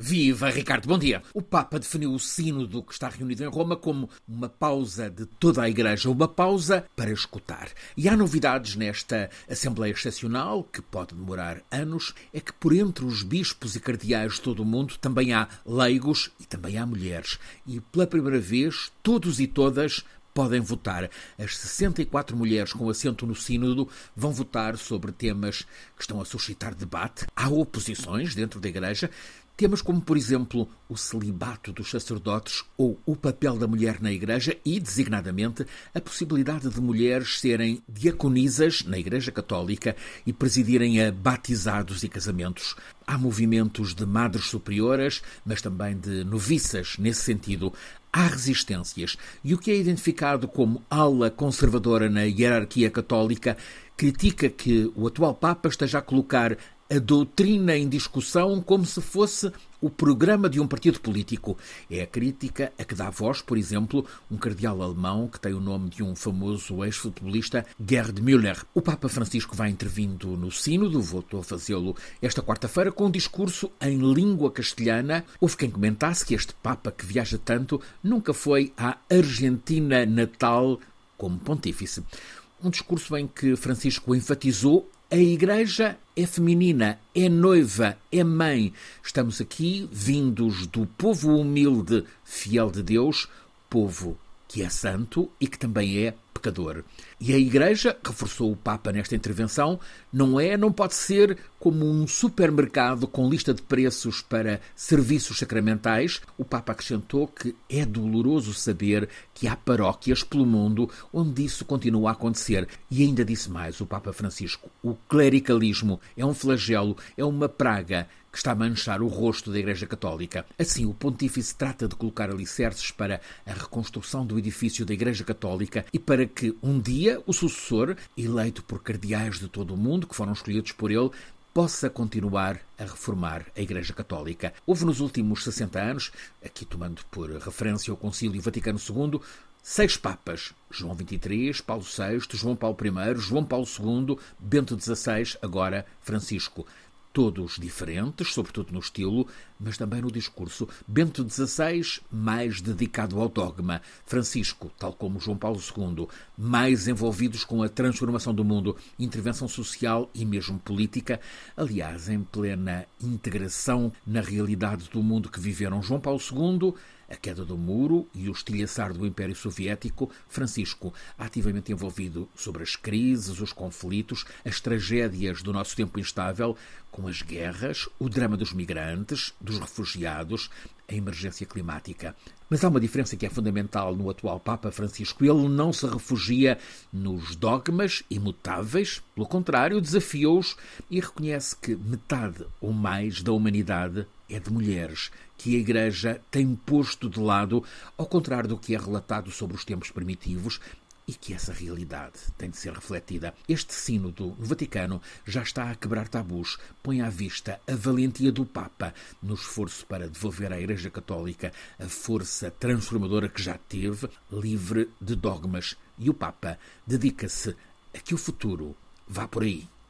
Viva Ricardo, bom dia. O Papa definiu o sínodo que está reunido em Roma como uma pausa de toda a Igreja, uma pausa para escutar. E há novidades nesta Assembleia Excepcional, que pode demorar anos, é que por entre os bispos e cardeais de todo o mundo também há leigos e também há mulheres. E pela primeira vez, todos e todas podem votar. As 64 mulheres com assento no Sínodo vão votar sobre temas que estão a suscitar debate. Há oposições dentro da Igreja, Temas como, por exemplo, o celibato dos sacerdotes ou o papel da mulher na Igreja e, designadamente, a possibilidade de mulheres serem diaconisas na Igreja Católica e presidirem a batizados e casamentos. Há movimentos de madres superioras, mas também de noviças nesse sentido. Há resistências. E o que é identificado como ala conservadora na hierarquia católica critica que o atual Papa esteja a colocar a doutrina em discussão como se fosse o programa de um partido político. É a crítica a que dá voz, por exemplo, um cardeal alemão que tem o nome de um famoso ex-futebolista, Gerd Müller. O Papa Francisco vai intervindo no Sínodo, voltou a fazê-lo esta quarta-feira, com um discurso em língua castelhana. Houve quem comentasse que este Papa que viaja tanto nunca foi à Argentina natal como pontífice. Um discurso em que Francisco enfatizou a Igreja é feminina, é noiva, é mãe. Estamos aqui vindos do povo humilde, fiel de Deus, povo que é santo e que também é pecador. E a Igreja, reforçou o Papa nesta intervenção, não é, não pode ser como um supermercado com lista de preços para serviços sacramentais. O Papa acrescentou que é doloroso saber que há paróquias pelo mundo onde isso continua a acontecer. E ainda disse mais o Papa Francisco: o clericalismo é um flagelo, é uma praga que está a manchar o rosto da Igreja Católica. Assim, o Pontífice trata de colocar alicerces para a reconstrução do edifício da Igreja Católica e para que um dia o sucessor, eleito por cardeais de todo o mundo, que foram escolhidos por ele, possa continuar a reformar a Igreja Católica. Houve nos últimos 60 anos, aqui tomando por referência o Concílio Vaticano II, seis papas: João XXIII, Paulo VI, João Paulo I, João Paulo II, Bento XVI, agora Francisco todos diferentes, sobretudo no estilo, mas também no discurso. Bento XVI, mais dedicado ao dogma. Francisco, tal como João Paulo II, mais envolvidos com a transformação do mundo, intervenção social e mesmo política. Aliás, em plena integração na realidade do mundo que viveram João Paulo II a queda do muro e o estilhaçar do Império Soviético, Francisco, ativamente envolvido sobre as crises, os conflitos, as tragédias do nosso tempo instável, com as guerras, o drama dos migrantes, dos refugiados, a emergência climática. Mas há uma diferença que é fundamental no atual Papa Francisco. Ele não se refugia nos dogmas imutáveis, pelo contrário, desafiou-os e reconhece que metade ou mais da humanidade é de mulheres, que a Igreja tem posto de lado, ao contrário do que é relatado sobre os tempos primitivos, e que essa realidade tem de ser refletida. Este sínodo no Vaticano já está a quebrar tabus, põe à vista a valentia do Papa no esforço para devolver à Igreja Católica a força transformadora que já teve, livre de dogmas. E o Papa dedica-se a que o futuro vá por aí.